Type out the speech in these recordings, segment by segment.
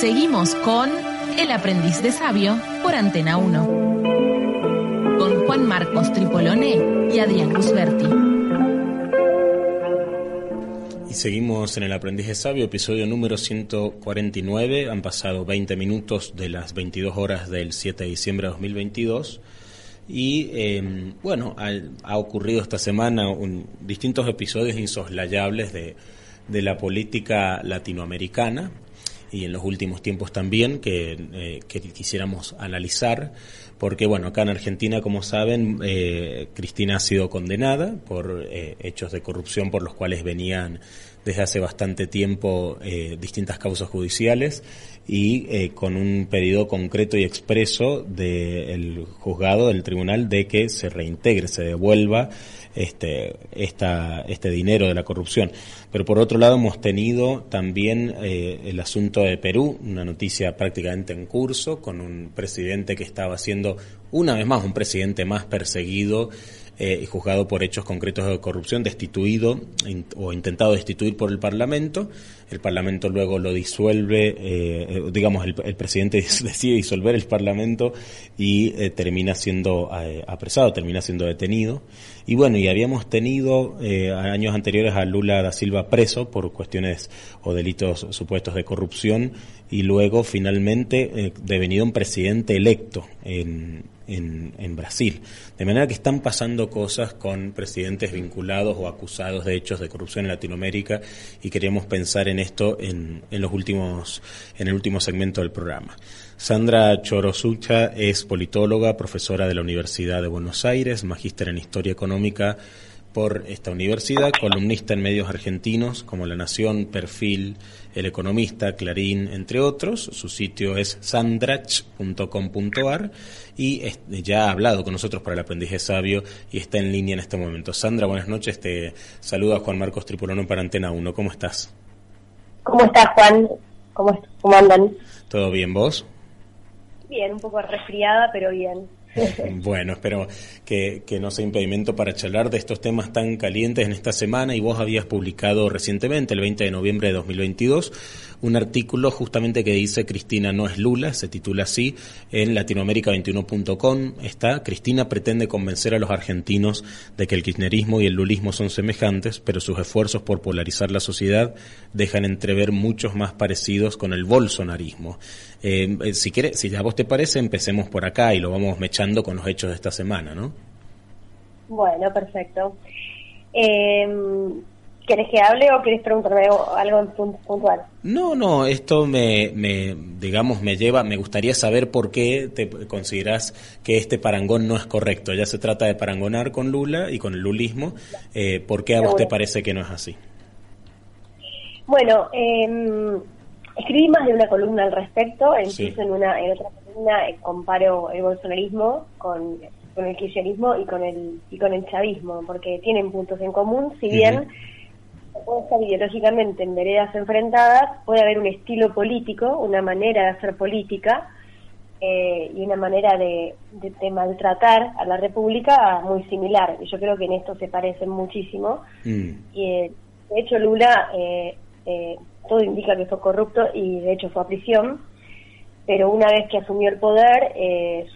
Seguimos con El aprendiz de sabio por Antena 1. Con Juan Marcos Tripolone y Adrián Gusberti. Y seguimos en El aprendiz de sabio, episodio número 149. Han pasado 20 minutos de las 22 horas del 7 de diciembre de 2022. Y eh, bueno, ha, ha, ocurrido esta semana un, distintos episodios insoslayables de, de la política latinoamericana y en los últimos tiempos también que, eh, que quisiéramos analizar, porque bueno, acá en Argentina, como saben, eh, Cristina ha sido condenada por eh, hechos de corrupción por los cuales venían desde hace bastante tiempo distintas causas judiciales y eh, con un pedido concreto y expreso del juzgado, del tribunal, de que se reintegre, se devuelva este, esta, este dinero de la corrupción. Pero por otro lado hemos tenido también eh, el asunto de Perú, una noticia prácticamente en curso, con un presidente que estaba siendo una vez más un presidente más perseguido eh, y juzgado por hechos concretos de corrupción, destituido o intentado destituir por el Parlamento. El Parlamento luego lo disuelve, eh, digamos, el, el, presidente decide disolver el Parlamento y eh, termina siendo eh, apresado, termina siendo detenido. Y bueno, y habíamos tenido eh, años anteriores a Lula da Silva preso por cuestiones o delitos supuestos de corrupción y luego finalmente devenido un presidente electo en, en, Brasil. De manera que están pasando cosas con presidentes vinculados o acusados de hechos de corrupción en Latinoamérica y queríamos pensar en esto en, en los últimos, en el último segmento del programa. Sandra Chorosucha es politóloga, profesora de la Universidad de Buenos Aires, magíster en Historia Económica por esta universidad, columnista en medios argentinos como La Nación, Perfil, El Economista, Clarín, entre otros. Su sitio es sandrach.com.ar y ya ha hablado con nosotros para el aprendizaje sabio y está en línea en este momento. Sandra, buenas noches. Te saluda Juan Marcos Tripolono para Antena 1. ¿Cómo estás? ¿Cómo estás, Juan? ¿Cómo, cómo andan? ¿Todo bien, vos? Bien, un poco resfriada, pero bien. Bueno, espero que, que, no sea impedimento para charlar de estos temas tan calientes en esta semana y vos habías publicado recientemente, el 20 de noviembre de 2022, un artículo justamente que dice Cristina no es Lula, se titula así, en latinoamérica21.com está, Cristina pretende convencer a los argentinos de que el kirchnerismo y el lulismo son semejantes, pero sus esfuerzos por polarizar la sociedad dejan entrever muchos más parecidos con el bolsonarismo. Eh, si quiere, si a vos te parece, empecemos por acá y lo vamos mechando con los hechos de esta semana, ¿no? Bueno, perfecto. Eh, ¿Querés que hable o querés preguntarme algo puntual? No, no, esto me, me, digamos, me lleva, me gustaría saber por qué te consideras que este parangón no es correcto. Ya se trata de parangonar con Lula y con el lulismo. Eh, ¿Por qué a vos te parece que no es así? Bueno, eh, escribí más de una columna al respecto, incluso sí. en, una, en otra columna eh, comparo el bolsonarismo con, con el kirchnerismo y con el, y con el chavismo, porque tienen puntos en común, si bien... Uh -huh puede estar ideológicamente en veredas enfrentadas, puede haber un estilo político, una manera de hacer política eh, y una manera de, de, de, maltratar a la República muy similar. Y yo creo que en esto se parecen muchísimo. Mm. Y eh, de hecho Lula, eh, todo indica que fue corrupto y de hecho fue a prisión. Pero una vez que asumió el poder,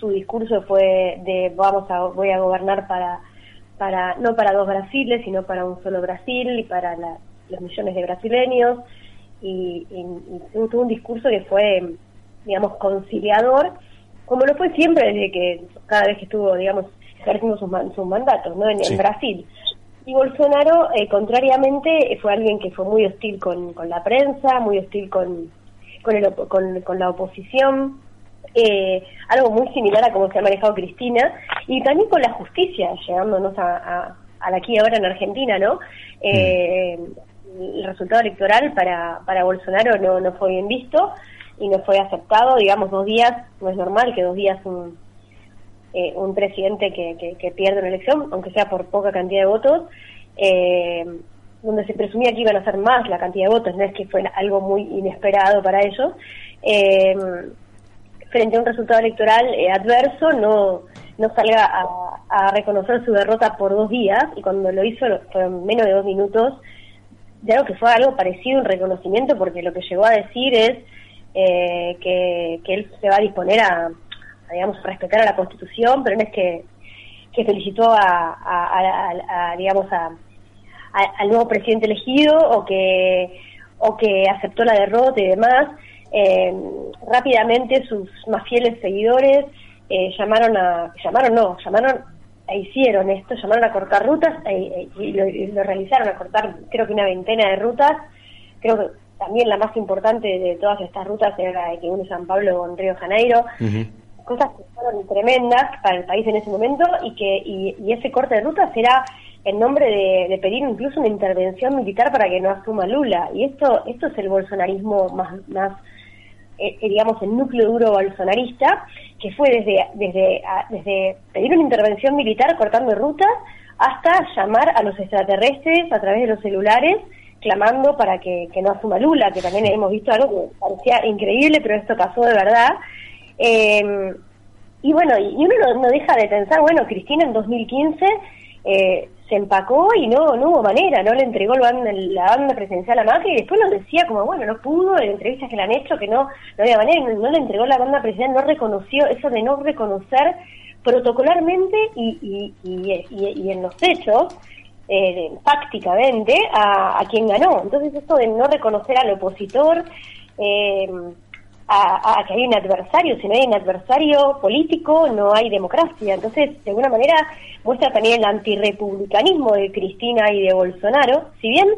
su discurso fue de vamos a voy a gobernar para para no para dos Brasiles, sino para un solo Brasil y para la, los millones de brasileños. Y, y, y, tuvo un discurso que fue, digamos, conciliador, como lo fue siempre desde que cada vez que estuvo, digamos, ejerciendo sus, sus mandatos, ¿no? En, sí. en, Brasil. Y Bolsonaro, eh, contrariamente, fue alguien que fue muy hostil con, con la prensa, muy hostil con, con, el, con, con la oposición, eh, algo muy similar a cómo se ha manejado Cristina, y también con la justicia, llegándonos a, a, a aquí ahora en Argentina, ¿no? Eh, el resultado electoral para, para Bolsonaro no, no fue bien visto y no fue aceptado, digamos, dos días, no es normal que dos días un, eh, un presidente que, que, pierde una elección, aunque sea por poca cantidad de votos, eh, donde se presumía que iban a ser más la cantidad de votos, no es que fue algo muy inesperado para ellos, eh, frente a un resultado electoral adverso, no, no salga a, a, reconocer su derrota por dos días, y cuando lo hizo fueron menos de dos minutos, de algo que fue algo parecido, un reconocimiento, porque lo que llegó a decir es eh, que, que, él se va a disponer a, digamos, respetar a la Constitución, pero no es que, felicitó a, a, digamos, a, al nuevo presidente elegido o que, o que aceptó la derrota y demás. Eh, rápidamente sus más fieles seguidores eh, llamaron a, llamaron no, llamaron e hicieron esto, llamaron a cortar rutas e, y, lo, realizaron, a cortar creo que una veintena de rutas, creo que también la más importante de todas estas rutas era la que une San Pablo con Río Janeiro, cosas que fueron tremendas para el país en ese momento y que y, ese corte de rutas era en nombre de, pedir incluso una intervención militar para que no asuma Lula y esto esto es el bolsonarismo más más eh, eh, digamos el núcleo duro bolsonarista que fue desde desde desde pedir una intervención militar cortando rutas hasta llamar a los extraterrestres a través de los celulares clamando para que, no asuma Lula, que también hemos visto algo que parecía increíble, pero esto pasó de verdad. Eh, y bueno, y uno no, deja de pensar, bueno, Cristina en 2015 eh, se empacó y no no hubo manera, no le entregó la banda presidencial a Macri y después nos decía como, bueno, no pudo, en entrevistas que le han hecho, que no, no había manera, no, le entregó la banda presidencial, no reconoció, eso de no reconocer protocolarmente y, y, y en los hechos, eh, fácticamente a, quien ganó. Entonces esto de no reconocer al opositor, eh, a, que hay un adversario, si no hay un adversario político no hay democracia. Entonces, de alguna manera, muestra también el antirrepublicanismo de Cristina y de Bolsonaro. Si bien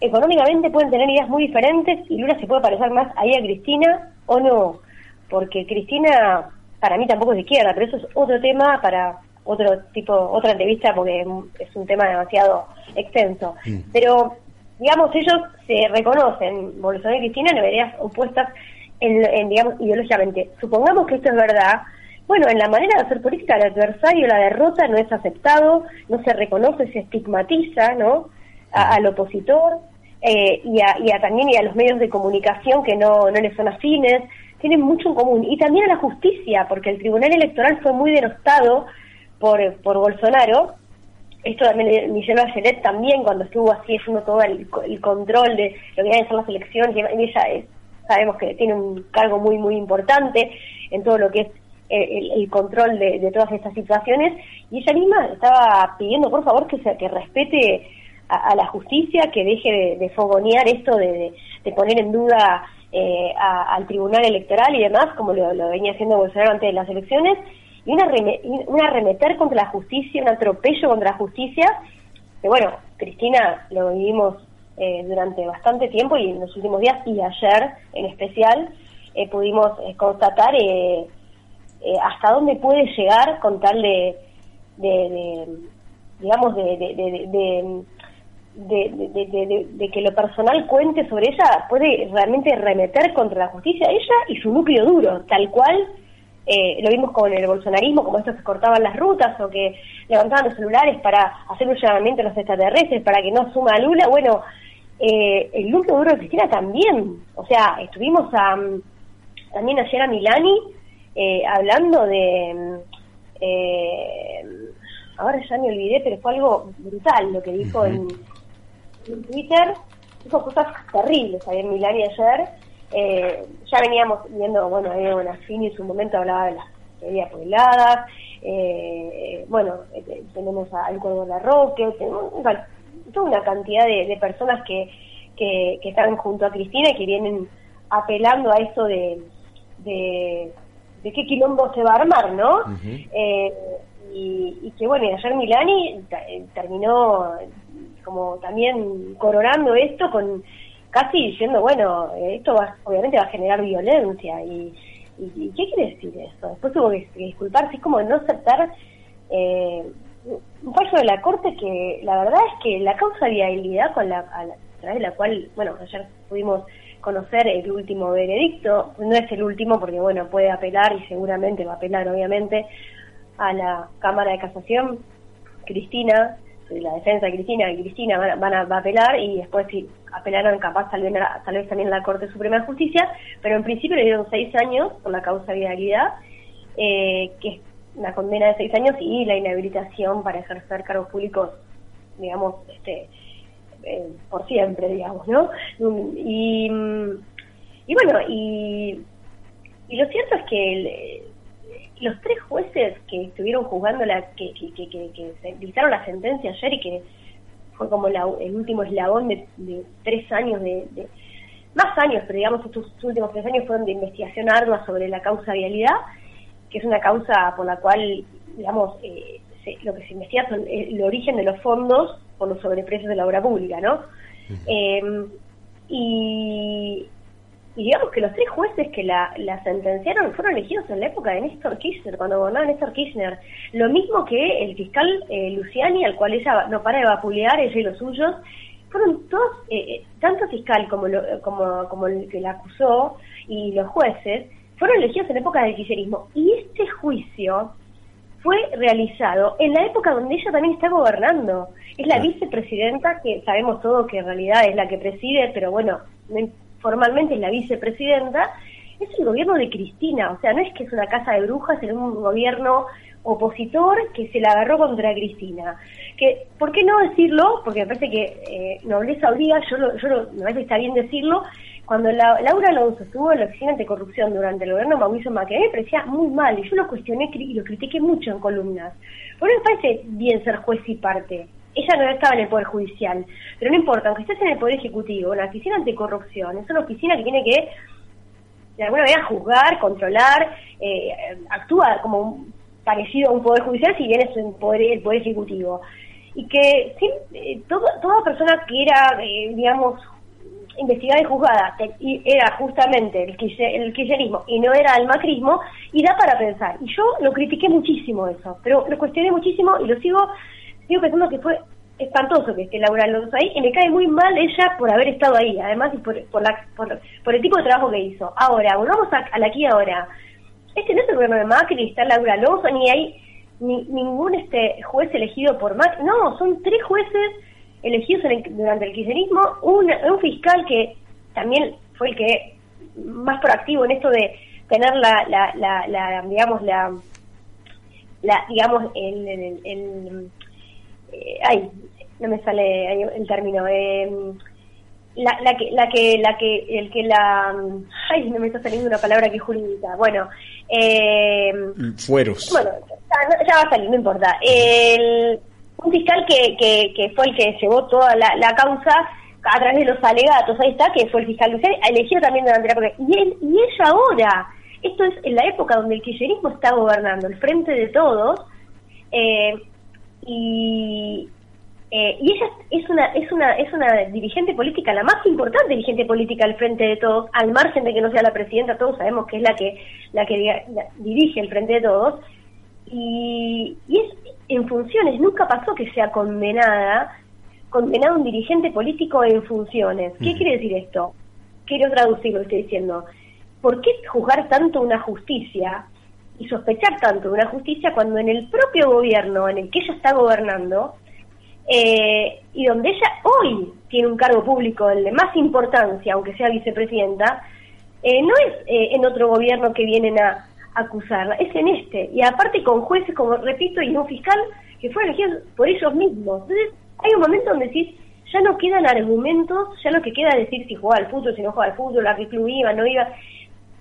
económicamente pueden tener ideas muy diferentes y Lula se puede parecer más ahí a Cristina o no, porque Cristina para mí tampoco es de izquierda, pero eso es otro tema para otro tipo, otra entrevista porque es un tema demasiado extenso. Mm. Pero, digamos, ellos se reconocen, Bolsonaro y Cristina, en verías opuestas, en, digamos, ideológicamente. Supongamos que esto es verdad. Bueno, en la manera de hacer política, el adversario, la derrota no es aceptado, no se reconoce, se estigmatiza, ¿no? al opositor eh, y, a, y a también y a los medios de comunicación que no, no les son afines, tienen mucho en común. Y también a la justicia, porque el Tribunal Electoral fue muy denostado por, por Bolsonaro. Esto también Michelle Bachelet también cuando estuvo así haciendo todo el, control de lo que iban a ser las elecciones, y ella es, sabemos que tiene un cargo muy muy importante en todo lo que es eh, el, control de, todas estas situaciones. Y ella misma estaba pidiendo por favor que se, que respete a, la justicia, que deje de, fogonear esto de, poner en duda eh, al tribunal electoral y demás, como lo, lo venía haciendo Bolsonaro antes de las elecciones, y una, una arremeter contra la justicia, un atropello contra la justicia, que bueno, Cristina lo vivimos eh, durante bastante tiempo y en los últimos días y ayer en especial eh, pudimos eh, constatar hasta dónde puede llegar con tal de, de, digamos, de, de, que lo personal cuente sobre ella, puede realmente remeter contra la justicia ella y su núcleo duro, tal cual eh, lo vimos con el bolsonarismo, como estos que cortaban las rutas o que levantaban los celulares para hacer un llamamiento a los extraterrestres para que no suma a Lula. Bueno, eh, el núcleo duro de Cristina también. O sea, estuvimos a, también ayer a Milani eh, hablando de. Eh, ahora ya me olvidé, pero fue algo brutal lo que dijo en, en Twitter. Dijo cosas terribles en Milani ayer eh, ya veníamos viendo, bueno, una fin en su momento hablaba de las teorías pobladas, eh, bueno, eh, tenemos al Cuervo La Roque, tenemos toda una cantidad de, personas que, que, están junto a Cristina y que vienen apelando a eso de, de, qué quilombo se va a armar, ¿no? Eh, y, y, que bueno, ayer Milani terminó como también coronando esto con casi diciendo, bueno, esto va, obviamente va a generar violencia. ¿Y, y, qué quiere decir eso? Después tuvo que, disculparse, es como no aceptar eh, un fallo de la Corte que la verdad es que la causa de viabilidad con la, a través de la cual, bueno, ayer pudimos conocer el último veredicto, no es el último porque, bueno, puede apelar y seguramente va a apelar, obviamente, a la Cámara de Casación, Cristina, la defensa de Cristina y Cristina van a, va a apelar y después si apelaron capaz tal vez, tal vez también la Corte Suprema de Justicia, pero en principio le dieron seis años por la causa de vialidad, eh, que una condena de seis años y la inhabilitación para ejercer cargos públicos, digamos, este eh, por siempre, digamos, ¿no? Y, y bueno, y, y lo cierto es que el, los tres jueces que estuvieron juzgando la que, que, que, que, dictaron la sentencia ayer y que fue como el último eslabón de, tres años de, más años pero digamos estos últimos tres años fueron de investigación ardua sobre la causa vialidad que es una causa por la cual digamos eh, lo que se investiga son eh, el origen de los fondos por los sobreprecios de la obra pública no eh, y y digamos que los tres jueces que la, sentenciaron fueron elegidos en la época de Néstor Kirchner, cuando gobernaba Néstor Kirchner. Lo mismo que el fiscal eh, Luciani, al cual ella no para de vapulear, ella y los suyos. Fueron todos, eh, eh, tanto fiscal como, como, como el que la acusó y los jueces, fueron elegidos en época del kirchnerismo. Y este juicio fue realizado en la época donde ella también está gobernando. Es la vicepresidenta, que sabemos todo que en realidad es la que preside, pero bueno, no formalmente es la vicepresidenta, es el gobierno de Cristina, o sea, no es que es una casa de brujas, es un gobierno opositor que se la agarró contra Cristina. Que, ¿Por qué no decirlo? Porque me parece que eh, nobleza obliga, yo, lo, yo lo, me parece que está bien decirlo, cuando la, Laura Alonso estuvo en la oficina anticorrupción durante el gobierno de Mauricio Macri, me parecía muy mal y yo lo cuestioné y lo critiqué mucho en columnas. Por me parece bien ser juez y parte ella no estaba en el Poder Judicial, pero no importa, aunque estés en el Poder Ejecutivo, la Oficina Anticorrupción es una oficina que tiene que, de alguna manera, juzgar, controlar, eh, actúa como parecido a un Poder Judicial, si bien es el Poder, el poder Ejecutivo. Y que eh, toda persona que era, eh, digamos, investigada y juzgada y era justamente el, el kirchnerismo y no era el macrismo, y da para pensar. Y yo lo critiqué muchísimo eso, pero lo cuestioné muchísimo y lo sigo sigo pensando que fue espantoso que esté Laura Alonso ahí y me cae muy mal ella por haber estado ahí, además y por, por, la, por, el tipo de trabajo que hizo. Ahora, volvamos a, la aquí ahora. Este no es el gobierno de Macri, está Laura Alonso, ni hay ni, ningún este juez elegido por Macri. No, son tres jueces elegidos durante el kirchnerismo, un, un fiscal que también fue el que más proactivo en esto de tener la, la, la, digamos, la, la digamos, el, el eh, ay, no me sale el término, eh, la, la, que, la que, la que, el que la, ay, no me está saliendo una palabra que es jurídica, bueno, eh, fueros. Bueno, ya, va a salir, no importa. El, un fiscal que, que, fue el que llevó toda la, la causa a través de los alegatos, ahí está, que fue el fiscal Lucero, elegido también de la y él, y ella ahora, esto es en la época donde el kirchnerismo está gobernando, el frente de todos, eh, y, eh, y ella es una, es, una, es una dirigente política, la más importante dirigente política al frente de todos, al margen de que no sea la presidenta, todos sabemos que es la que, la que dirige el frente de todos, y, y es en funciones, nunca pasó que sea condenada, condenado un dirigente político en funciones. ¿Qué quiere decir esto? Quiero traducir lo que estoy diciendo. ¿Por qué juzgar tanto una justicia y sospechar tanto de una justicia cuando en el propio gobierno en el que ella está gobernando eh, y donde ella hoy tiene un cargo público el de más importancia, aunque sea vicepresidenta, eh, no es eh, en otro gobierno que vienen a acusarla, es en este. Y aparte con jueces, como repito, y un fiscal que fue elegido por ellos mismos. Entonces hay un momento donde decís, ya no quedan argumentos, ya lo que queda es decir si jugaba al fútbol, si no jugaba al fútbol, a qué iba, no iba.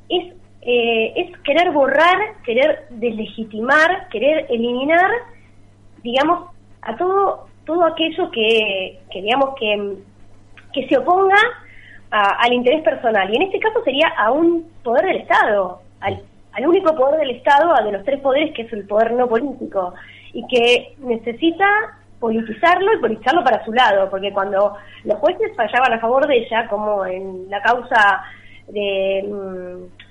Es eh, es querer borrar, querer deslegitimar, querer eliminar, digamos, a todo todo aquello que, que digamos que, que se oponga al interés personal. Y en este caso sería a un poder del Estado, al, al único poder del Estado, de los tres poderes, que es el poder no político, y que necesita politizarlo y politizarlo para su lado, porque cuando los jueces fallaban a favor de ella, como en la causa de... Mm,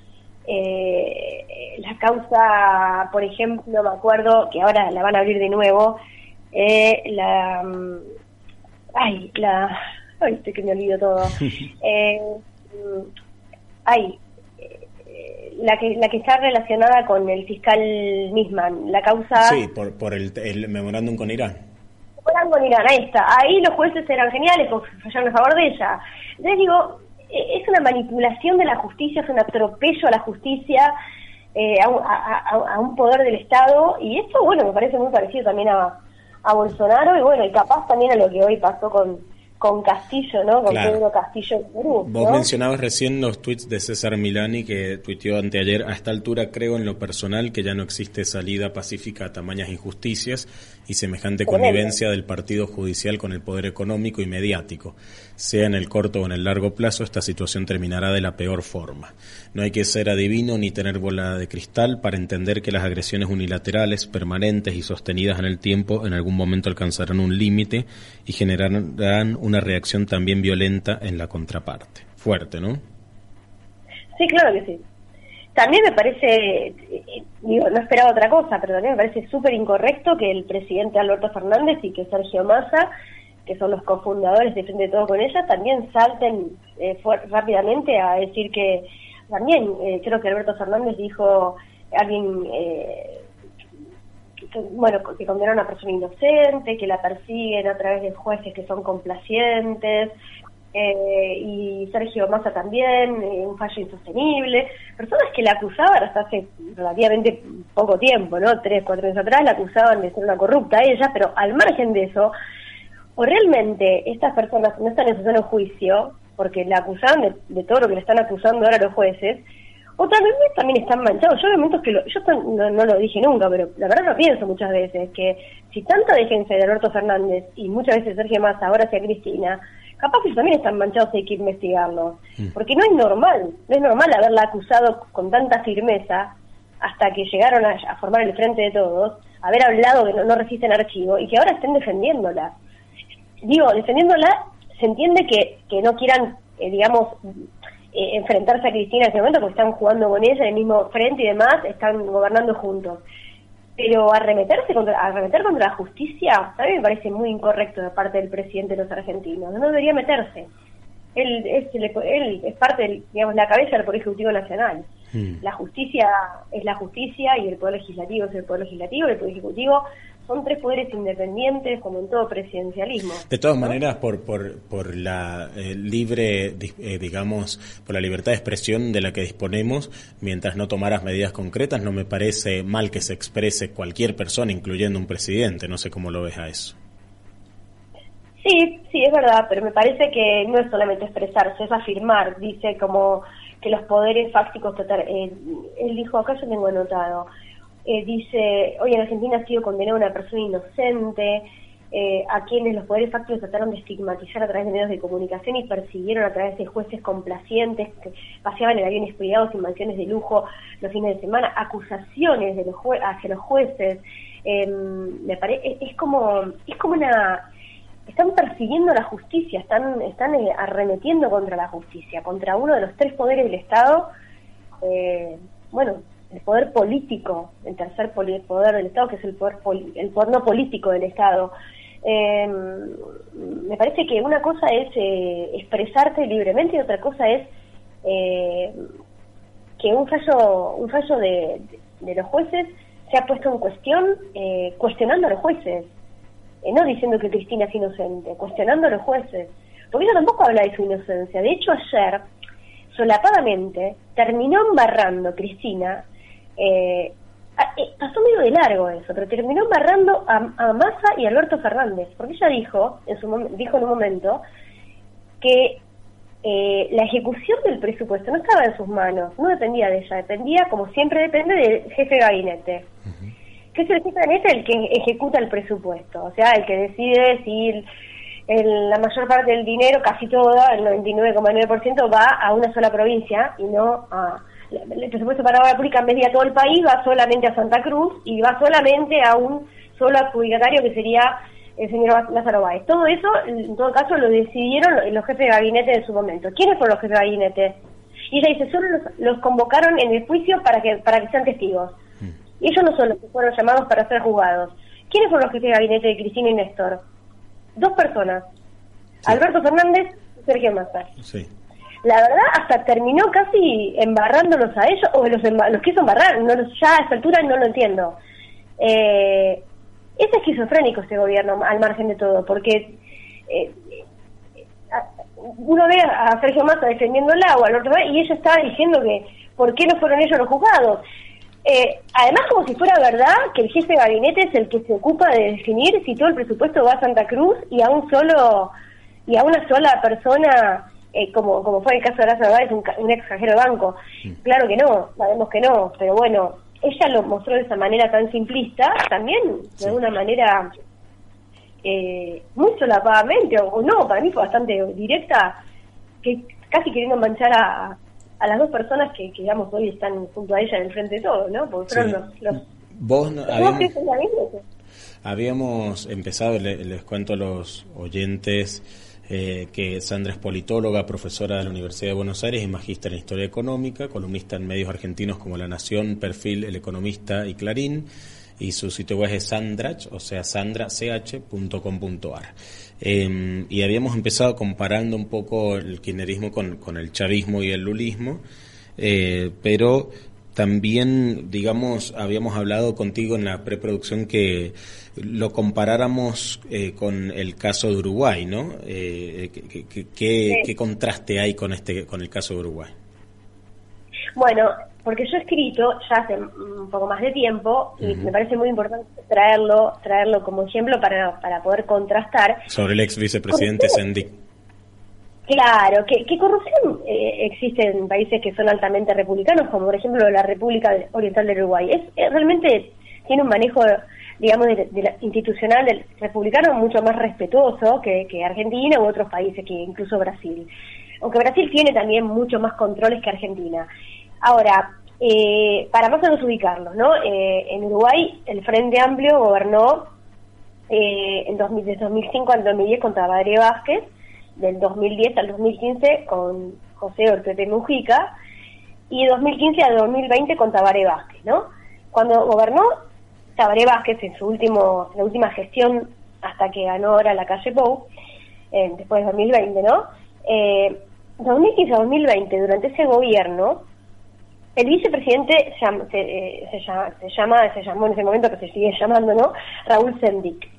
eh, la causa, por ejemplo, me acuerdo que ahora la van a abrir de nuevo, eh, la, mm, ay, la, Ay, estoy que me olvido todo. eh, hay eh, la que la que está relacionada con el fiscal Nisman, la causa... Sí, por, por el, el memorándum con Irán. Memorándum con Irán, ahí está. Ahí los jueces eran geniales porque fallaron a favor de ella. Entonces digo, e, es una manipulación de la justicia, es un atropello a la justicia, eh, a, un poder del Estado, y esto, bueno, me parece muy parecido también a, a Bolsonaro, y bueno, y capaz también a lo que hoy pasó con, con Castillo, ¿no? Con Pedro Castillo Perú. Vos mencionabas recién los tweets de César Milani que tuiteó anteayer. A esta altura creo en lo personal que ya no existe salida pacífica a tamañas injusticias y semejante convivencia del partido judicial con el poder económico y mediático. Sea en el corto o en el largo plazo, esta situación terminará de la peor forma. No hay que ser adivino ni tener bola de cristal para entender que las agresiones unilaterales, permanentes y sostenidas en el tiempo en algún momento alcanzarán un límite y generarán un una reacción también violenta en la contraparte. Fuerte, ¿no? Sí, claro que sí. También me parece, digo, no esperaba otra cosa, pero también me parece súper incorrecto que el presidente Alberto Fernández y que Sergio Massa, que son los cofundadores de Frente de Todo con ella, también salten eh, rápidamente a decir que también eh, creo que Alberto Fernández dijo alguien eh, bueno, que condena a una persona inocente, que la persiguen a través de jueces que son complacientes, eh, y Sergio Massa también, eh, un fallo insostenible, personas que la acusaban hasta hace relativamente poco tiempo, ¿no? Tres, cuatro años atrás la acusaban de ser una corrupta ella, pero al margen de eso, o realmente estas personas no están en su sano juicio, porque la acusaban de, de todo lo que le están acusando ahora los jueces, otras veces también están manchados. Yo hay momentos que yo no, lo dije nunca, pero la verdad lo pienso muchas veces, que si tanta defensa de Alberto Fernández y muchas veces Sergio Massa, ahora hacia Cristina, capaz que también están manchados y hay que investigarlos. Mm. Porque no es normal, no es normal haberla acusado con tanta firmeza hasta que llegaron a, formar el frente de todos, haber hablado que no, no resisten archivo y que ahora estén defendiéndola. Digo, defendiéndola se entiende que, que no quieran, eh, digamos, eh, enfrentarse a Cristina en ese momento, porque están jugando con ella en el mismo frente y demás, están gobernando juntos. Pero arremeterse contra, arremeter contra la justicia, a mí me parece muy incorrecto de parte del presidente de los argentinos. No debería meterse. Él es, él es parte, del, digamos, la cabeza del Poder Ejecutivo Nacional. Hmm. La justicia es la justicia y el Poder Legislativo es el Poder Legislativo, el Poder Ejecutivo son tres poderes independientes como en todo presidencialismo. De todas maneras, por, por, por la eh, libre, eh, digamos, por la libertad de expresión de la que disponemos, mientras no tomaras medidas concretas, no me parece mal que se exprese cualquier persona, incluyendo un presidente. No sé cómo lo ves a eso. Sí, sí, es verdad, pero me parece que no es solamente expresarse, es afirmar. Dice como que los poderes fácticos, eh, él dijo, acá yo tengo anotado, eh, dice, hoy en Argentina ha sido condenada una persona inocente, eh, a quienes los poderes fácticos trataron de estigmatizar a través de medios de comunicación y persiguieron a través de jueces complacientes que paseaban en aviones privados y mansiones de lujo los fines de semana, acusaciones de los hacia los jueces. Em, me parece es como es como una están persiguiendo la justicia, están están eh, arremetiendo contra la justicia, contra uno de los tres poderes del Estado. bueno, el poder político, el tercer poder del Estado, que es el poder, el poder no político del Estado. Em, me parece que una cosa es eh, expresarte libremente y otra cosa es eh, que un fallo, un fallo de, los jueces se ha puesto en cuestión eh, cuestionando a los jueces, no diciendo que Cristina es inocente, cuestionando a los jueces, porque ella tampoco habla de su inocencia. De hecho, ayer, solapadamente, terminó embarrando Cristina eh, ah, eh, pasó medio de largo eso, pero terminó embarrando a, a Massa y a Alberto Fernández, porque ella dijo en, su, dijo en un momento que eh, la ejecución del presupuesto no estaba en sus manos, no dependía de ella, dependía, como siempre depende, del jefe de gabinete. Que es el jefe de gabinete el que ejecuta el presupuesto, o sea, el que decide si la mayor parte del dinero, casi todo, el 99,9%, va a una sola provincia y no a el presupuesto para la obra pública en vez de a todo el país va solamente a Santa Cruz y va solamente a un solo adjudicatario que sería el señor Lázaro Báez. Todo eso, en todo caso, lo decidieron los jefes de gabinete en su momento. ¿Quiénes fueron los jefes de gabinete? Y ella dice, solo los, convocaron en el juicio para que, para que sean testigos. Mm. Y ellos no son los que fueron llamados para ser juzgados. ¿Quiénes fueron los jefes de gabinete de Cristina y Néstor? Dos personas. Alberto Fernández y Sergio Massa. Sí. La verdad, hasta terminó casi embarrándolos a ellos, o los, los quiso embarrar, no los, ya a esta altura no lo entiendo. Eh, es esquizofrénico este gobierno, al margen de todo, porque eh, uno ve a Sergio Massa defendiendo el agua, al otro y ella estaba diciendo que por qué no fueron ellos los juzgados. Eh, además, como si fuera verdad que el jefe de gabinete es el que se ocupa de definir si todo el presupuesto va a Santa Cruz y a un solo y a una sola persona, eh, como como fue el caso de Horacio es un, un de banco. Claro que no, sabemos que no, pero bueno, ella lo mostró de esa manera tan simplista, también de una manera eh, muy solapadamente, o, no, para mí fue bastante directa, que casi queriendo manchar a, a las dos personas que, digamos, hoy están junto a ella en el frente de todo, ¿no? Porque fueron los... Vos habíamos, empezado, les, cuento a los oyentes, eh, que Sandra es politóloga, profesora de la Universidad de Buenos Aires y magíster en Historia Económica, columnista en medios argentinos como La Nación, Perfil, El Economista y Clarín y su sitio web es sandrach, o sea, sandrach.com.ar. Em, y habíamos empezado comparando un poco el kirchnerismo con, con el chavismo y el lulismo, eh, pero también, digamos, habíamos hablado contigo en la preproducción que lo comparáramos eh, con el caso de Uruguay, ¿no? Eh, ¿qué, contraste hay con este con el caso de Uruguay? Bueno, porque yo he escrito ya hace un poco más de tiempo y me parece muy importante traerlo traerlo como ejemplo para, para poder contrastar. Sobre el ex vicepresidente Sendik. Claro, que, corrupción eh, existe en países que son altamente republicanos, como por ejemplo la República Oriental del Uruguay. Es, realmente tiene un manejo, digamos, de, institucional del republicano mucho más respetuoso que, que Argentina u otros países, que incluso Brasil. Aunque Brasil tiene también mucho más controles que Argentina. Ahora, eh, para más o menos ubicarlos, ¿no? Eh, en Uruguay el Frente Amplio gobernó eh, en 2000, desde 2005 al 2010 con Tabaré Vázquez, del 2010 al 2015 con José Ortete Mujica y de 2015 al 2020 con Tabaré Vázquez, ¿no? Cuando gobernó Tabaré Vázquez en su último, la última gestión hasta que ganó ahora la calle Pou, después de 2020, ¿no? Eh, 2015 a 2020, durante ese gobierno, el vicepresidente eh, se, llama, se, llama, se llamó en ese momento que se sigue llamando, ¿no? Raúl Sendic.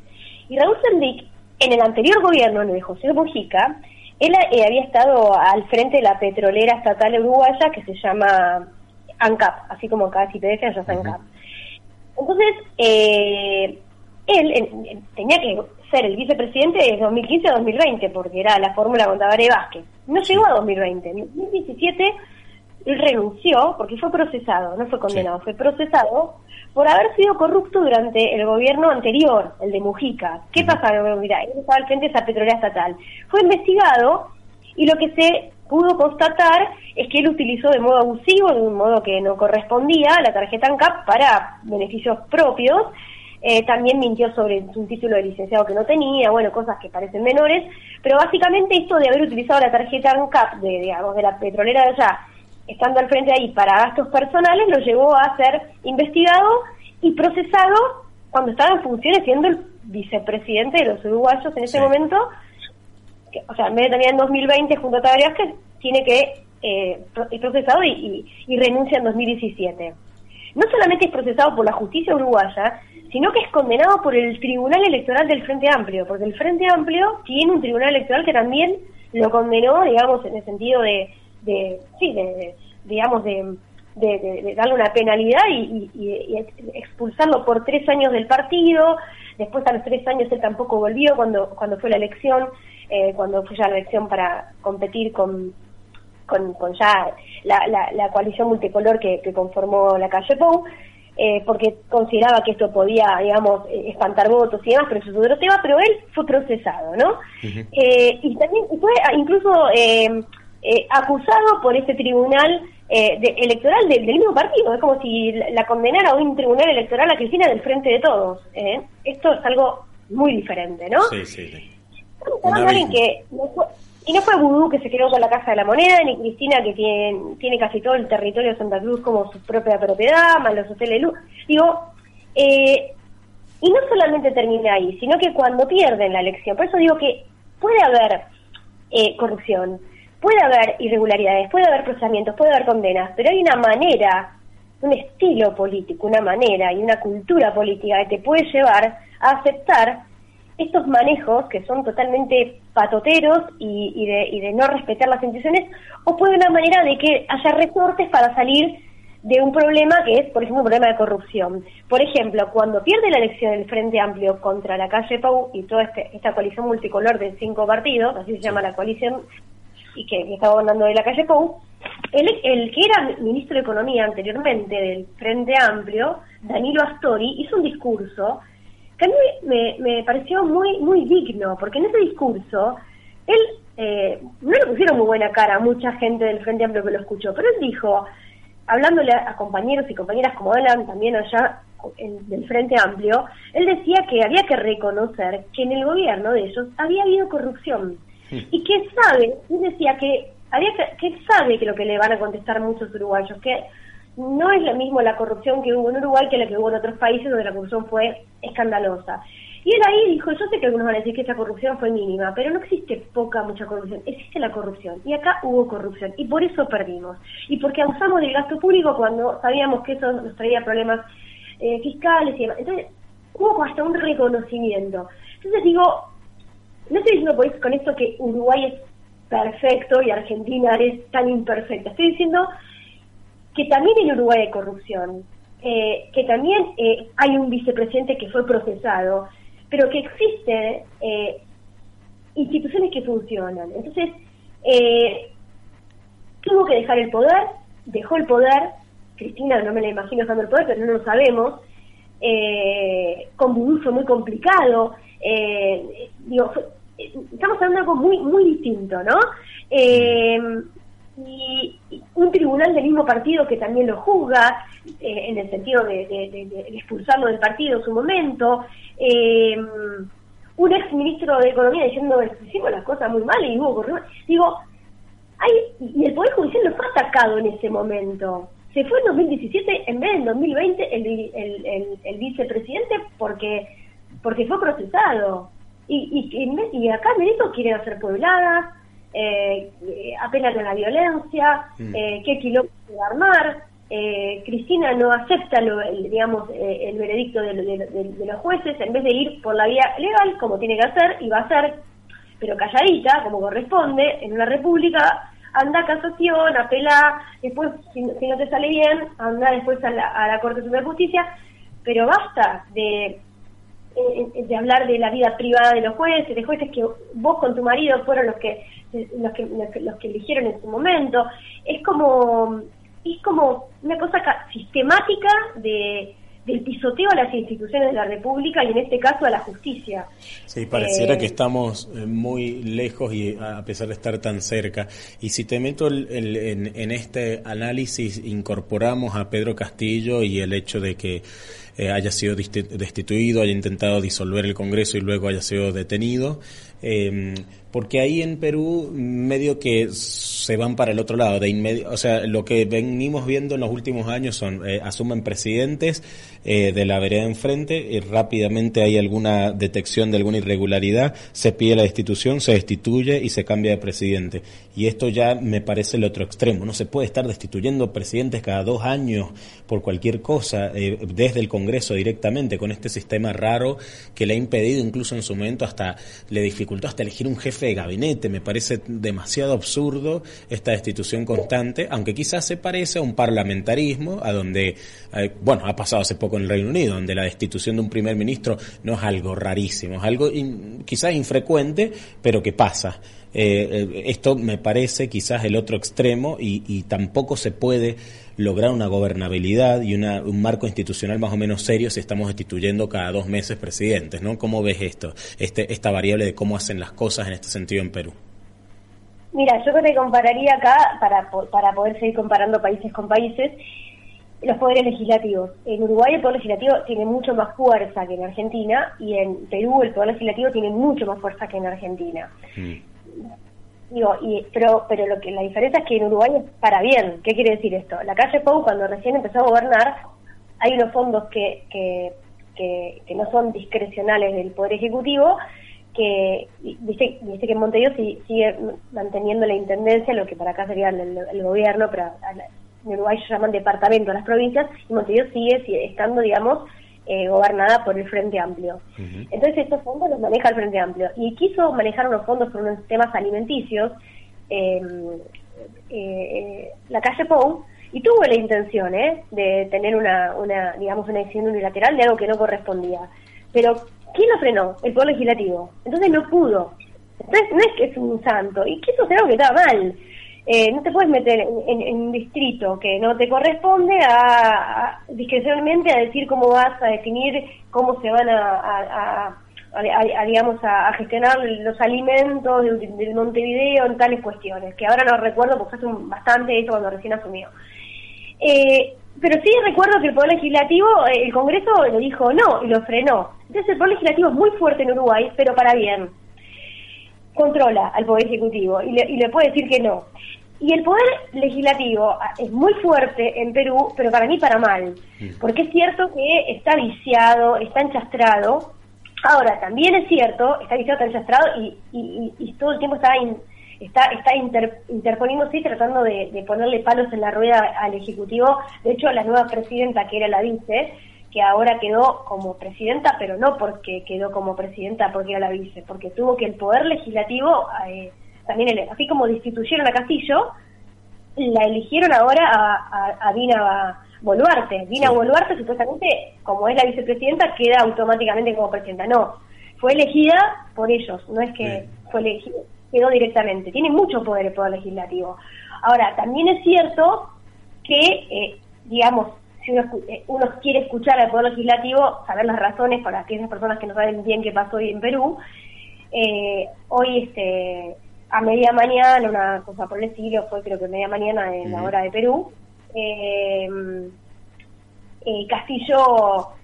Y Raúl Sendic, en el anterior gobierno, el de José Mujica, él eh, había estado al frente de la petrolera estatal uruguaya que se llama ANCAP, así como acá si te dejan, ya es ANCAP. Entonces, eh, él tenía que ser el vicepresidente de 2015 a 2020, porque era la fórmula con Tabaré Vázquez. No llegó a 2020. En 2017 él renunció porque fue procesado, no fue condenado, fue procesado por haber sido corrupto durante el gobierno anterior, el de Mujica. ¿Qué pasa? Mira, él estaba al frente de esa petrolera estatal. Fue investigado y lo que se pudo constatar es que él utilizó de modo abusivo, de un modo que no correspondía, la tarjeta ANCAP para beneficios propios. Eh, también mintió sobre un título de licenciado que no tenía, bueno, cosas que parecen menores, pero básicamente esto de haber utilizado la tarjeta ANCAP de, digamos, de la petrolera de allá estando al frente ahí para gastos personales, lo llevó a ser investigado y procesado cuando estaba en funciones siendo el vicepresidente de los uruguayos en ese momento, o sea, en vez de también en 2020 junto a Tabaré que tiene que eh, es procesado y, y, renuncia en 2017. No solamente es procesado por la justicia uruguaya, sino que es condenado por el Tribunal Electoral del Frente Amplio, porque el Frente Amplio tiene un tribunal electoral que también lo condenó, digamos, en el sentido de de, sí, de, digamos, de, de, darle una penalidad y, expulsarlo por tres años del partido. Después a los tres años él tampoco volvió cuando, cuando fue la elección, eh, cuando fue ya la elección para competir con, con, ya la, la, coalición multicolor que, conformó la calle Pou. Eh, porque consideraba que esto podía, digamos, eh, espantar votos y demás, pero eso es otro tema, pero él fue procesado, ¿no? y también fue ah, incluso eh, acusado por ese tribunal eh, electoral del mismo partido. Es como si la condenara a un tribunal electoral a Cristina del frente de todos. ¿eh? Esto es algo muy diferente, ¿no? Sí, sí, sí. que y no fue Vudú que se quedó con la Casa de la Moneda, ni Cristina que tiene, tiene casi todo el territorio de Santa Cruz como su propia propiedad, más los hoteles luz. Digo, y no solamente termina ahí, sino que cuando pierden la elección, por eso digo que puede haber eh, corrupción, puede haber irregularidades, puede haber procesamientos, puede haber condenas, pero hay una manera, un estilo político, una manera y una cultura política que te puede llevar a aceptar estos manejos que son totalmente patoteros y, de, y de no respetar las instituciones, o puede una manera de que haya resortes para salir de un problema que es, por ejemplo, un problema de corrupción. Por ejemplo, cuando pierde la elección el Frente Amplio contra la calle Pau y toda este, esta coalición multicolor de cinco partidos, así se llama la coalición, y que, estaba gobernando de la calle Pau, el, el, que era ministro de Economía anteriormente del Frente Amplio, Danilo Astori, hizo un discurso que a mí me, me pareció muy, muy digno, porque en ese discurso él eh, no le pusieron muy buena cara a mucha gente del Frente Amplio que lo escuchó, pero él dijo, hablándole a, compañeros y compañeras como Alan, también allá en, del Frente Amplio, él decía que había que reconocer que en el gobierno de ellos había habido corrupción. Y que sabe, él decía que había que, que sabe que lo que le van a contestar muchos uruguayos, que no es lo mismo la corrupción que hubo en Uruguay que la que hubo en otros países donde la corrupción fue escandalosa. Y él ahí dijo, yo sé que algunos van a decir que esa corrupción fue mínima, pero no existe poca, mucha corrupción, existe la corrupción. Y acá hubo corrupción, y por eso perdimos. Y porque abusamos del gasto público cuando sabíamos que eso nos traía problemas eh, fiscales y demás. Entonces, hubo hasta un reconocimiento. Entonces digo, no estoy diciendo con esto que Uruguay es perfecto y Argentina es tan imperfecta. Estoy diciendo que también en Uruguay hay corrupción, eh, que también eh, hay un vicepresidente que fue procesado, pero que existen eh, instituciones que funcionan. Entonces, tuvo que dejar el poder, dejó el poder, Cristina no me la imagino dejando el poder, pero no lo sabemos, con Vudú fue muy complicado, digo, estamos hablando de algo muy, muy distinto, ¿no? y un tribunal del mismo partido que también lo juzga, en el sentido de, expulsarlo del partido en su momento, eh, un ex ministro de Economía diciendo que hicimos las cosas muy mal y hubo corrupción. Digo, hay, y el Poder Judicial no fue atacado en ese momento. Se fue en 2017 en vez de en 2020 el, el, el, vicepresidente porque porque fue procesado. Y, y, y acá en Benito quieren hacer puebladas, eh, apelan a la violencia, mm. eh, qué kilómetros de armar. Eh, Cristina no acepta lo, el, digamos eh, el veredicto de, los jueces en vez de ir por la vía legal como tiene que hacer y va a hacer pero calladita como corresponde en una república anda a casación apela después si, no te sale bien anda después a la, a la Corte Suprema de Justicia pero basta de de hablar de la vida privada de los jueces, de jueces que vos con tu marido fueron los que los que, los que eligieron en su momento. Es como es como una cosa sistemática de, del pisoteo a las instituciones de la República y en este caso a la justicia. Sí, pareciera que eh, estamos eh, muy lejos y a pesar de estar tan cerca. Y si te meto en, en, este análisis, incorporamos a Pedro Castillo y el hecho de que eh, haya sido destituido, haya intentado disolver el Congreso y luego haya sido detenido. Eh, porque ahí en Perú medio que se van para el otro lado, de inmediato, o sea, lo que venimos viendo en los últimos años son, eh, asumen presidentes eh, de la vereda enfrente, y rápidamente hay alguna detección de alguna irregularidad, se pide la destitución, se destituye y se cambia de presidente. Y esto ya me parece el otro extremo, no se puede estar destituyendo presidentes cada dos años por cualquier cosa, eh, desde el Congreso directamente, con este sistema raro que le ha impedido incluso en su momento hasta, le dificultó hasta elegir un jefe de gabinete. Me parece demasiado absurdo esta destitución constante, aunque quizás se parece a un parlamentarismo, a donde, eh, bueno, ha pasado hace poco en el Reino Unido, donde la destitución de un primer ministro no es algo rarísimo, es algo quizás infrecuente, pero que pasa. Eh, eh, esto me parece quizás el otro extremo y, y tampoco se puede lograr una gobernabilidad y una, un marco institucional más o menos serio si estamos destituyendo cada dos meses presidentes, ¿no? ¿Cómo ves esto, este, esta variable de cómo hacen las cosas en este sentido en Perú? Mira, yo te compararía acá, para, para poder seguir comparando países con países, los poderes legislativos. En Uruguay el poder legislativo tiene mucho más fuerza que en Argentina y en Perú el poder legislativo tiene mucho más fuerza que en Argentina. Mm. Digo, y, pero, pero lo que la diferencia es que en Uruguay es para bien. ¿Qué quiere decir esto? La calle Pou, cuando recién empezó a gobernar, hay unos fondos que, que, que, no son discrecionales del Poder Ejecutivo, que que dice, dice que Montevideo sigue manteniendo la intendencia, lo que para acá sería el, gobierno, pero en Uruguay se llaman departamento a las provincias, y Montevideo sigue, estando, digamos, eh, gobernada por el Frente Amplio. Entonces estos fondos los maneja el Frente Amplio. Y quiso manejar unos fondos por unos temas alimenticios, eh, eh, la calle Pou, y tuvo la intención ¿eh? de tener una, una, digamos, una decisión unilateral de algo que no correspondía. Pero, ¿quién lo frenó? El Poder Legislativo. Entonces no pudo. Entonces no es que es un santo, y quiso hacer algo que estaba mal. Eh, no te puedes meter en, un distrito que no te corresponde a, discrecionalmente a decir cómo vas a definir cómo se van a, digamos a, gestionar los alimentos del, Montevideo en tales cuestiones que ahora no recuerdo porque hace bastante eso cuando recién asumió eh, pero sí recuerdo que el Poder Legislativo, eh, el Congreso lo dijo no y lo frenó. Entonces el Poder Legislativo es muy fuerte en Uruguay, pero para bien. Controla al Poder Ejecutivo y le, puede decir que no. Y el Poder Legislativo ah, es muy fuerte en Perú, pero para mí para mal. Porque es cierto que está viciado, está enchastrado. Ahora, también es cierto, está viciado, está enchastrado y, y, todo el tiempo está está, está interponiéndose y tratando de, ponerle palos en la rueda al Ejecutivo. De hecho, la nueva presidenta, que era la vice, que ahora quedó como presidenta, pero no porque quedó como presidenta porque era la vice, porque tuvo que el Poder Legislativo, eh, también así como destituyeron a Castillo, la eligieron ahora a, a, Dina Boluarte. Dina Boluarte, supuestamente, como es la vicepresidenta, queda automáticamente como presidenta. No, fue elegida por ellos, no es que fue elegida quedó directamente. Tiene mucho poder el Poder Legislativo. Ahora, también es cierto que, eh, digamos, si eh, uno, quiere escuchar al Poder Legislativo, saber las razones para aquellas personas que no saben bien qué pasó hoy en Perú, eh, hoy este a media mañana, una cosa por el estilo, fue creo que media mañana en la hora de Perú, Castillo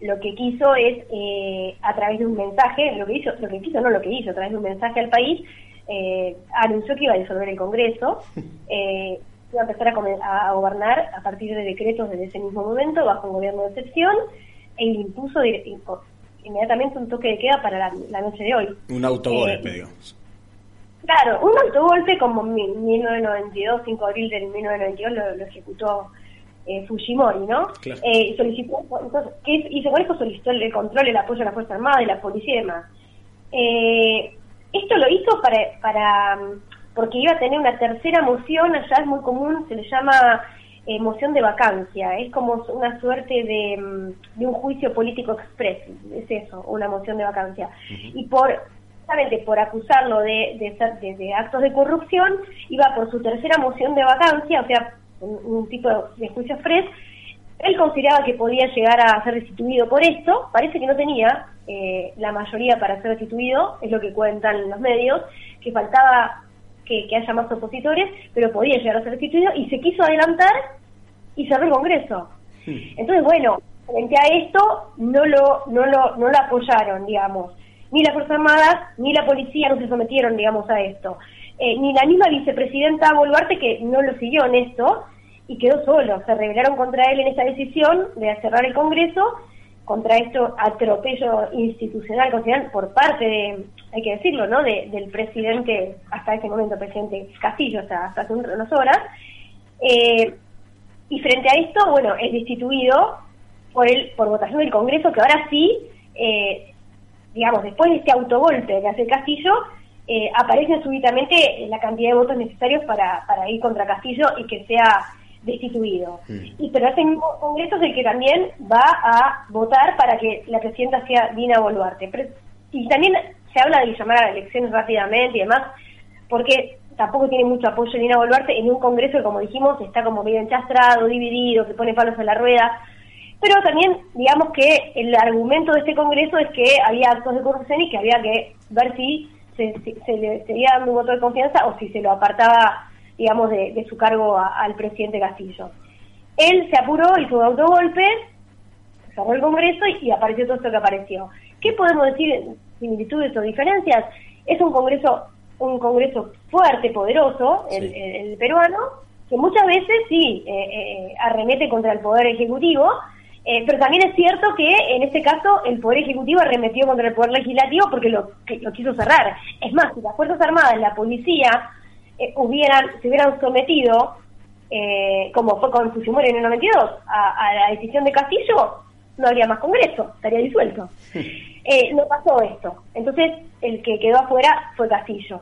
lo que quiso es, eh, a través de un mensaje, lo que hizo, lo que quiso, no lo que hizo, a través de un mensaje al país, eh, anunció que iba a disolver el Congreso, eh, iba a empezar a, gobernar a partir de decretos desde ese mismo momento, bajo un gobierno de excepción, e impuso inmediatamente un toque de queda para la, noche de hoy. Un autogolpe, digamos. Claro, un autogolpe como en 1992, 5 de abril del 1992 lo, lo ejecutó eh, Fujimori, ¿no? Eh, solicitó, entonces, ¿qué hizo con esto? Solicitó el control, el apoyo a la Fuerza Armada y la policía y demás. Eh, esto lo hizo para, para, porque iba a tener una tercera moción, allá es muy común, se le llama eh, moción de vacancia, es como una suerte de, de, un juicio político express, es eso, una moción de vacancia. Y por justamente por acusarlo de, de, de, actos de corrupción, iba por su tercera moción de vacancia, o sea, un, tipo de juicio express, él consideraba que podía llegar a ser destituido por esto, parece que no tenía eh, la mayoría para ser destituido, es lo que cuentan los medios, que faltaba que, haya más opositores, pero podía llegar a ser destituido y se quiso adelantar y cerró el Congreso. Entonces, bueno, frente a esto no lo, no lo, no lo apoyaron, digamos. Ni las Fuerzas Armadas ni la policía no se sometieron, digamos, a esto. Eh, ni la misma vicepresidenta Boluarte, que no lo siguió en esto, y quedó solo. Se rebelaron contra él en esa decisión de cerrar el Congreso, contra esto atropello institucional consideran por parte de, hay que decirlo, ¿no? del presidente, hasta ese momento presidente Castillo, hasta, hasta hace unas horas. Eh, y frente a esto, bueno, es destituido por, el, por votación del Congreso, que ahora sí, eh, digamos, después de este autogolpe que hace Castillo, eh, aparece súbitamente la cantidad de votos necesarios para, para ir contra Castillo y que sea destituido. Y pero ese mismo Congreso es el que también va a votar para que la presidenta sea Dina Boluarte. y también se habla de llamar a las elecciones rápidamente y demás, porque tampoco tiene mucho apoyo Dina Boluarte en un Congreso que, como dijimos, está como medio enchastrado, dividido, que pone palos en la rueda. Pero también, digamos que el argumento de este Congreso es que había actos de corrupción y que había que ver si se, le seguía dando un voto de confianza o si se lo apartaba, digamos, de, su cargo al presidente Castillo. Él se apuró, hizo un autogolpe, cerró el Congreso y, apareció todo esto que apareció. ¿Qué podemos decir en similitudes o diferencias? Es un Congreso un Congreso fuerte, poderoso, el, peruano, que muchas veces sí eh, eh, arremete contra el Poder Ejecutivo, Eh, pero también es cierto que en este caso el Poder Ejecutivo arremetió contra el Poder Legislativo porque lo, lo quiso cerrar. Es más, si las Fuerzas Armadas, la policía, eh, hubieran, se hubieran sometido, eh, como fue con Fujimori en el 92, a, a, la decisión de Castillo, no habría más Congreso, estaría disuelto. no pasó esto. Entonces, el que quedó afuera fue Castillo.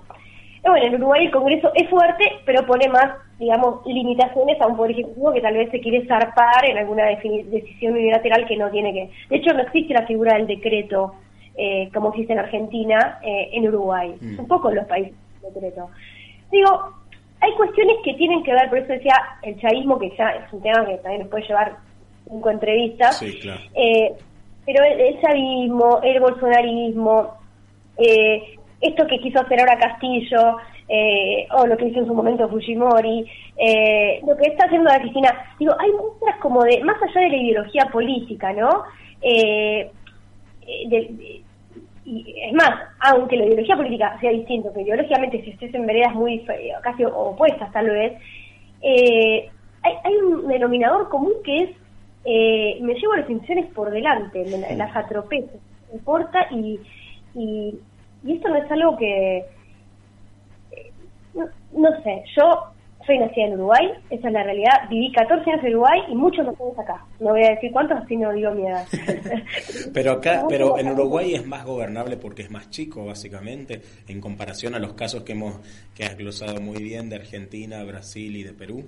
bueno, en Uruguay el Congreso es fuerte, pero pone más digamos, limitaciones a un poder ejecutivo que tal vez se quiere zarpar en alguna decisión unilateral que no tiene que. De hecho, no existe la figura del decreto eh, como existe en Argentina, eh, en Uruguay, mm. un poco en los países decreto. Digo, hay cuestiones que tienen que ver, por eso decía el chavismo, que ya es un tema que también nos puede llevar cinco entrevistas. Sí, claro. Eh, pero el, el, chavismo, el bolsonarismo, esto que quiso hacer ahora Castillo, eh, o lo que hizo en su momento Fujimori, eh, lo que está haciendo la Cristina, digo, hay muestras como de, más allá de la ideología política, ¿no? Eh, y es más, aunque la ideología política sea distinta, que ideológicamente si estés en veredas muy casi opuestas tal vez, hay, hay, un denominador común que es me llevo las intenciones por delante, las atropello, me importa y, y, y esto no es algo que, no, sé, yo soy nacida en Uruguay, esa es la realidad. Viví 14 años en Uruguay y muchos más años acá. No voy a decir cuántos, así no digo mi edad. pero acá, pero en Uruguay es más gobernable porque es más chico, básicamente, en comparación a los casos que hemos que has glosado muy bien de Argentina, Brasil y de Perú.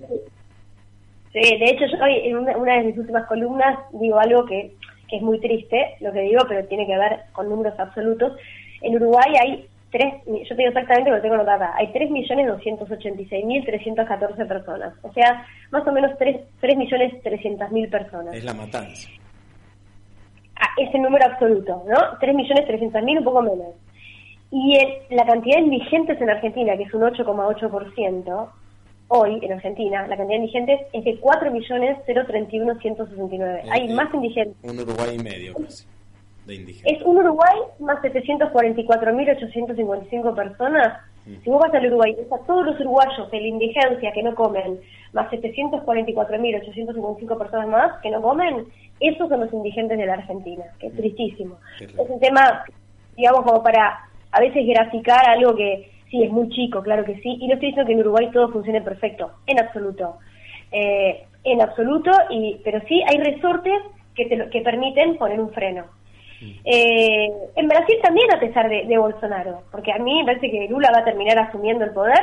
Sí, de hecho, yo hoy en una, de mis últimas columnas digo algo que, que es muy triste, lo que digo, pero tiene que ver con números absolutos. En Uruguay hay tres, yo te digo exactamente lo tengo notada, hay 3.286.314 personas, o sea, más o menos 3.300.000 personas. Es la matanza. Ah, es el número absoluto, ¿no? 3.300.000, un poco menos. Y la cantidad de indigentes en Argentina, que es un 8,8%, hoy en Argentina, la cantidad de indigentes es de 4.031.169. hay más indigentes. Un Uruguay y medio casi. Es un Uruguay más 744.855 personas. Mm. Si vos vas al Uruguay y a todos los uruguayos de la indigencia que no comen, más 744.855 personas más que no comen, esos son los indigentes de la Argentina, que es mm. tristísimo. Es un tema, digamos, como para a veces graficar algo que sí es muy chico, claro que sí, y no estoy diciendo que en Uruguay todo funcione perfecto, en absoluto. Eh, en absoluto, y pero sí hay resortes que, que permiten poner un freno. Eh, en Brasil también a pesar de, Bolsonaro, porque a mí me parece que Lula va a terminar asumiendo el poder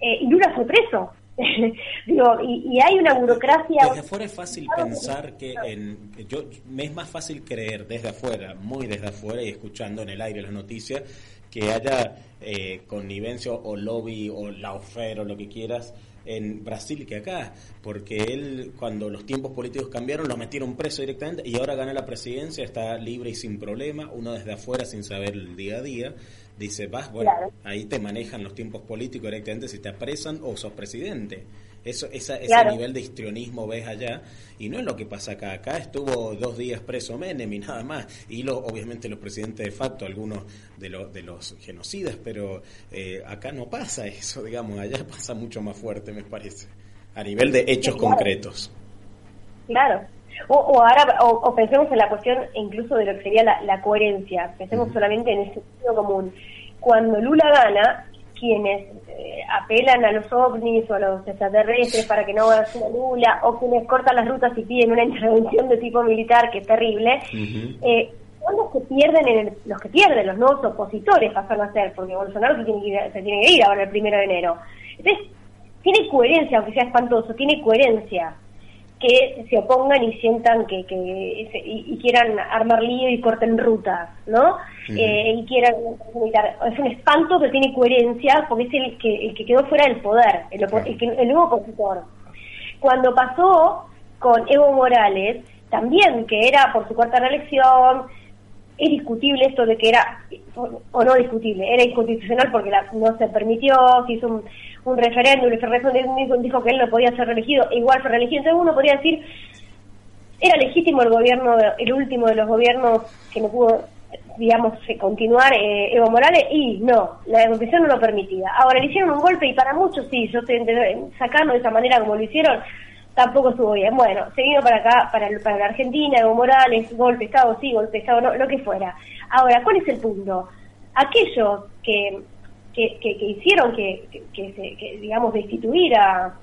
eh, y Lula fue preso. Digo, y, hay una burocracia... Desde afuera es fácil pensar que en, yo me es más fácil creer desde afuera, muy desde afuera y escuchando en el aire las noticias, que haya eh, connivencia o lobby o la oferta o lo que quieras en Brasil que acá, porque él cuando los tiempos políticos cambiaron lo metieron preso directamente y ahora gana la presidencia, está libre y sin problema, uno desde afuera sin saber el día a día, dice, vas, bueno, ahí te manejan los tiempos políticos directamente si te apresan o sos presidente. Eso, esa, ese nivel de histrionismo ves allá y no es lo que pasa acá. Acá estuvo dos días preso Menem y nada más. Y lo, obviamente los presidentes de facto, algunos de, los de los genocidas, pero eh, acá no pasa eso, digamos. Allá pasa mucho más fuerte, me parece, a nivel de hechos concretos. Claro. O, o ahora, o, pensemos en la cuestión incluso de lo que sería la, coherencia. Pensemos solamente en el sentido común. Cuando Lula gana, quienes eh, apelan a los ovnis o a los extraterrestres para que no hagan una nula, o quienes cortan las rutas y piden una intervención de tipo militar, que es terrible, eh, son los que pierden, en los que pierden, los nuevos opositores pasan a ser, porque Bolsonaro se tiene que ir, se tiene que ir ahora el primero de enero. Entonces, tiene coherencia, aunque sea espantoso, tiene coherencia que se opongan y sientan que, que y, quieran armar lío y corten rutas, ¿no? eh, y quieran es un espanto que tiene coherencia porque es el que el que quedó fuera del poder, el, el, nuevo opositor. Cuando pasó con Evo Morales, también que era por su cuarta reelección, es discutible esto de que era, o no discutible, era inconstitucional porque la, no se permitió, se hizo un, un referéndum, el referéndum dijo que él no podía ser reelegido, igual fue reelegido, entonces uno podría decir, era legítimo el gobierno, el último de los gobiernos que no pudo, digamos, continuar eh, Evo Morales, y no, la constitución no lo permitía. Ahora le hicieron un golpe y para muchos sí, yo estoy sacarlo de esa manera como lo hicieron, tampoco estuvo bien. Bueno, seguido para acá, para, para la Argentina, Evo Morales, golpe Estado, sí, golpe Estado, no, lo que fuera. Ahora, ¿cuál es el punto? Aquellos que, que, que, hicieron que, que, se, digamos, destituir a,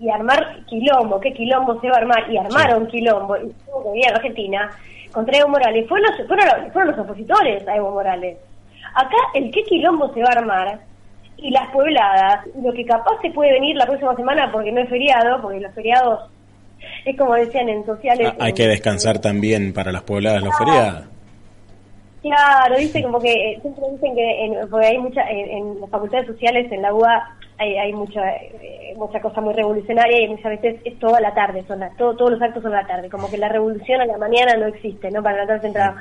y armar quilombo, qué quilombo se va a armar, y armaron quilombo, y que en Argentina, contra Evo Morales, fueron los, fueron, fueron los opositores a Evo Morales. Acá el qué quilombo se va a armar y las puebladas, lo que capaz se puede venir la próxima semana porque no es feriado, porque los feriados es como decían en sociales. Ah, hay que descansar también para las puebladas los feriados. Claro, dice como que eh, siempre dicen que en, porque hay mucha en, las facultades sociales en la UA hay, hay mucha eh, mucha cosa muy revolucionaria y muchas veces es toda la tarde, son todo, todos los actos son la tarde, como que la revolución a la mañana no existe, ¿no? Para la tarde centrado.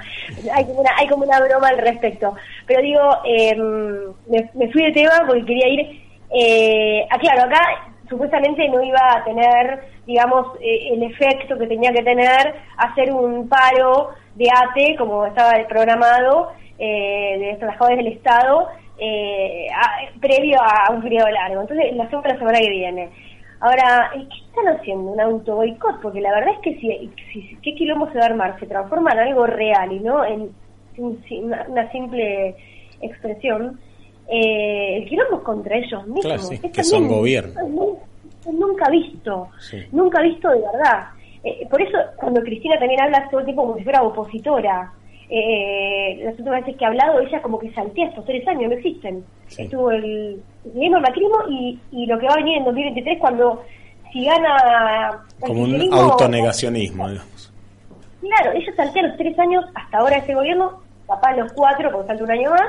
Hay como una, hay como una broma al respecto. Pero digo, em, me, fui de tema porque quería ir, eh, ah, claro, acá supuestamente no iba a tener, digamos, eh, el efecto que tenía que tener hacer un paro de ATE, como estaba programado, eh, de trabajadores del Estado, eh, previo a un periodo largo. Entonces, la segunda semana que viene. Ahora, ¿qué están haciendo? ¿Un auto boicot? Porque la verdad es que si, si qué quilombo se va a armar, se transforma en algo real y no en una, simple expresión, eh, el quilombo es contra ellos mismos. que son gobierno. nunca visto, nunca visto de verdad. Eh, por eso, cuando Cristina también habla todo el tiempo como si fuera opositora, eh, las últimas veces que ha hablado, ella como que saltea estos tres años, no existen. Estuvo el, el macrismo y, y lo que va a venir en 2023 cuando si gana... Como un autonegacionismo, digamos. Claro, ella saltea los tres años hasta ahora ese gobierno, papá los cuatro, porque falta un año más,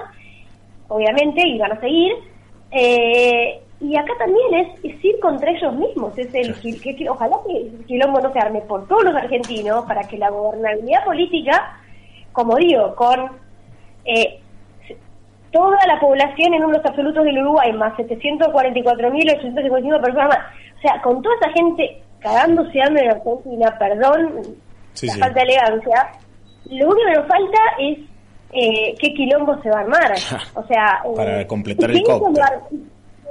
obviamente, y van a seguir. Eh, y acá también es, ir contra ellos mismos, es el que, ojalá que el quilombo no se arme por todos los argentinos para que la gobernabilidad política como digo, con eh, toda la población en unos absolutos del Uruguay, más 744.855 personas O sea, con toda esa gente cagándose hambre en Argentina, perdón, la falta de elegancia, lo único que nos falta es eh, qué quilombo se va a armar. O sea, para eh, completar el cóctel.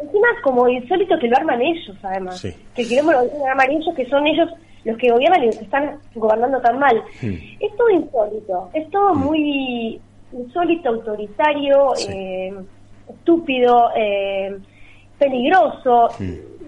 Encima, como insólito que lo arman ellos, además. Que quilombo lo arman ellos, que son ellos los que gobiernan y los que están gobernando tan mal. Hmm. Es todo insólito, es todo hmm. muy insólito, autoritario, eh, estúpido, eh, peligroso. Hmm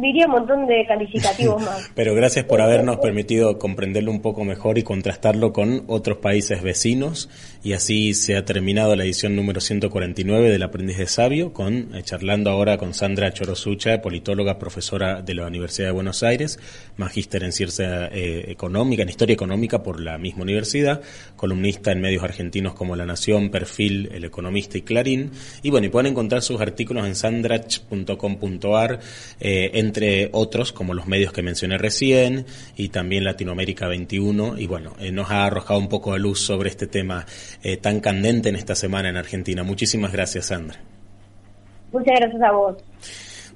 diría un montón de calificativos más. Pero gracias por habernos permitido comprenderlo un poco mejor y contrastarlo con otros países vecinos. Y así se ha terminado la edición número 149 del Aprendiz de Sabio, con eh, charlando ahora con Sandra Chorosucha, politóloga, profesora de la Universidad de Buenos Aires, magíster en ciencia eh, económica, en historia económica por la misma universidad, columnista en medios argentinos como La Nación, Perfil, El Economista y Clarín. Y bueno, y pueden encontrar sus artículos en sandrach.com.ar eh, entre otros, como los medios que mencioné recién, y también Latinoamérica 21, y bueno, eh, nos ha arrojado un poco de luz sobre este tema eh, tan candente en esta semana en Argentina. Muchísimas gracias, Sandra. Muchas gracias a vos.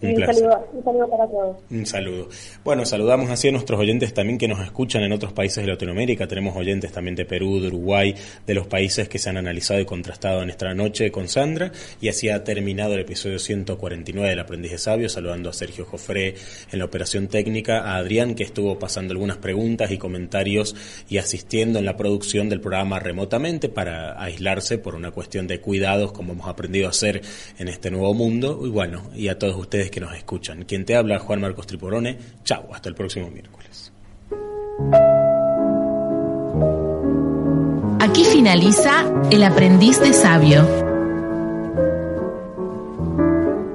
Un, saludo, un, saludo, para todos. Un saludo. Bueno, saludamos así a nuestros oyentes también que nos escuchan en otros países de Latinoamérica. Tenemos oyentes también de Perú, de Uruguay, de los países que se han analizado y contrastado en esta noche con Sandra. Y así ha terminado el episodio 149 del Aprendiz de Sabio, saludando a Sergio Jofré en la operación técnica, a Adrián que estuvo pasando algunas preguntas y comentarios y asistiendo en la producción del programa remotamente para aislarse por una cuestión de cuidados como hemos aprendido a hacer en este nuevo mundo. Y bueno, y a todos ustedes que nos escuchan. Quien te habla, Juan Marcos Triporone. Chao, hasta el próximo miércoles. Aquí finaliza El aprendiz de sabio.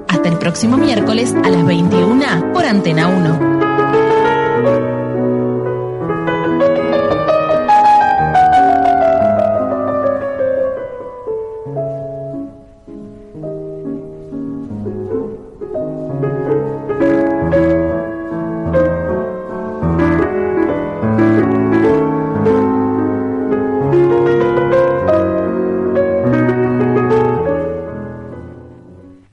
Hasta el próximo miércoles a las 21 por Antena 1.